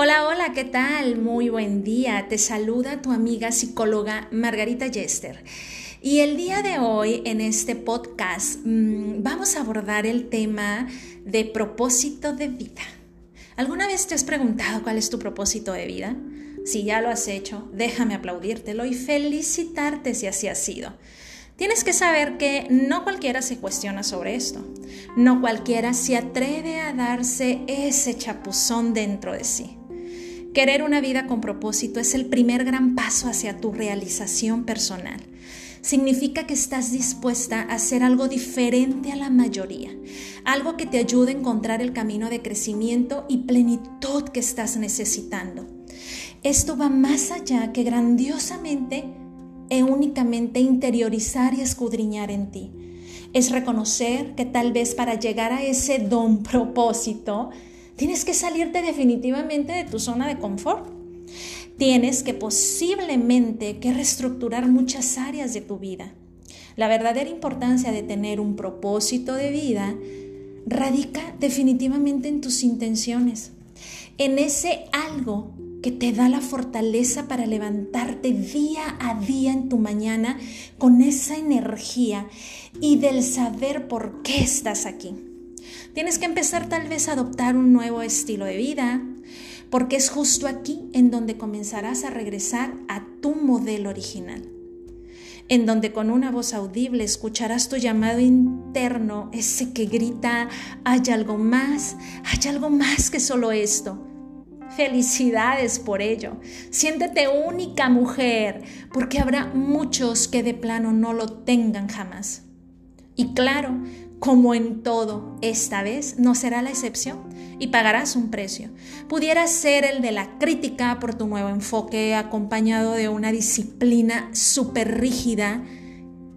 Hola, hola, ¿qué tal? Muy buen día. Te saluda tu amiga psicóloga Margarita Yester. Y el día de hoy en este podcast mmm, vamos a abordar el tema de propósito de vida. ¿Alguna vez te has preguntado cuál es tu propósito de vida? Si ya lo has hecho, déjame aplaudírtelo y felicitarte si así ha sido. Tienes que saber que no cualquiera se cuestiona sobre esto. No cualquiera se atreve a darse ese chapuzón dentro de sí. Querer una vida con propósito es el primer gran paso hacia tu realización personal. Significa que estás dispuesta a hacer algo diferente a la mayoría, algo que te ayude a encontrar el camino de crecimiento y plenitud que estás necesitando. Esto va más allá que grandiosamente e únicamente interiorizar y escudriñar en ti. Es reconocer que tal vez para llegar a ese don propósito, Tienes que salirte definitivamente de tu zona de confort. Tienes que posiblemente que reestructurar muchas áreas de tu vida. La verdadera importancia de tener un propósito de vida radica definitivamente en tus intenciones, en ese algo que te da la fortaleza para levantarte día a día en tu mañana con esa energía y del saber por qué estás aquí. Tienes que empezar tal vez a adoptar un nuevo estilo de vida, porque es justo aquí en donde comenzarás a regresar a tu modelo original, en donde con una voz audible escucharás tu llamado interno, ese que grita, hay algo más, hay algo más que solo esto. Felicidades por ello. Siéntete única mujer, porque habrá muchos que de plano no lo tengan jamás. Y claro, como en todo, esta vez no será la excepción y pagarás un precio. Pudiera ser el de la crítica por tu nuevo enfoque acompañado de una disciplina súper rígida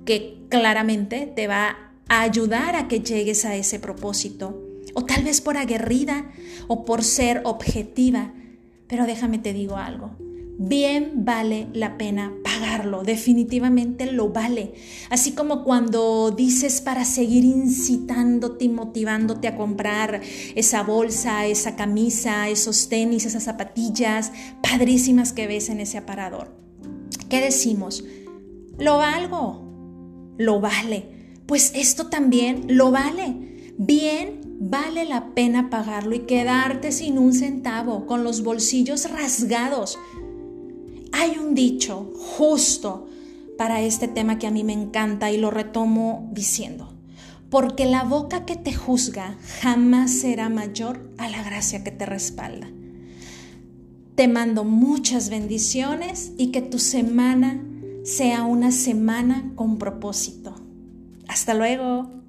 que claramente te va a ayudar a que llegues a ese propósito. O tal vez por aguerrida o por ser objetiva. Pero déjame te digo algo bien vale la pena definitivamente lo vale. Así como cuando dices para seguir incitándote y motivándote a comprar esa bolsa, esa camisa, esos tenis, esas zapatillas padrísimas que ves en ese aparador. ¿Qué decimos? Lo valgo, lo vale. Pues esto también lo vale. Bien vale la pena pagarlo y quedarte sin un centavo, con los bolsillos rasgados hay un dicho justo para este tema que a mí me encanta y lo retomo diciendo, porque la boca que te juzga jamás será mayor a la gracia que te respalda. Te mando muchas bendiciones y que tu semana sea una semana con propósito. Hasta luego.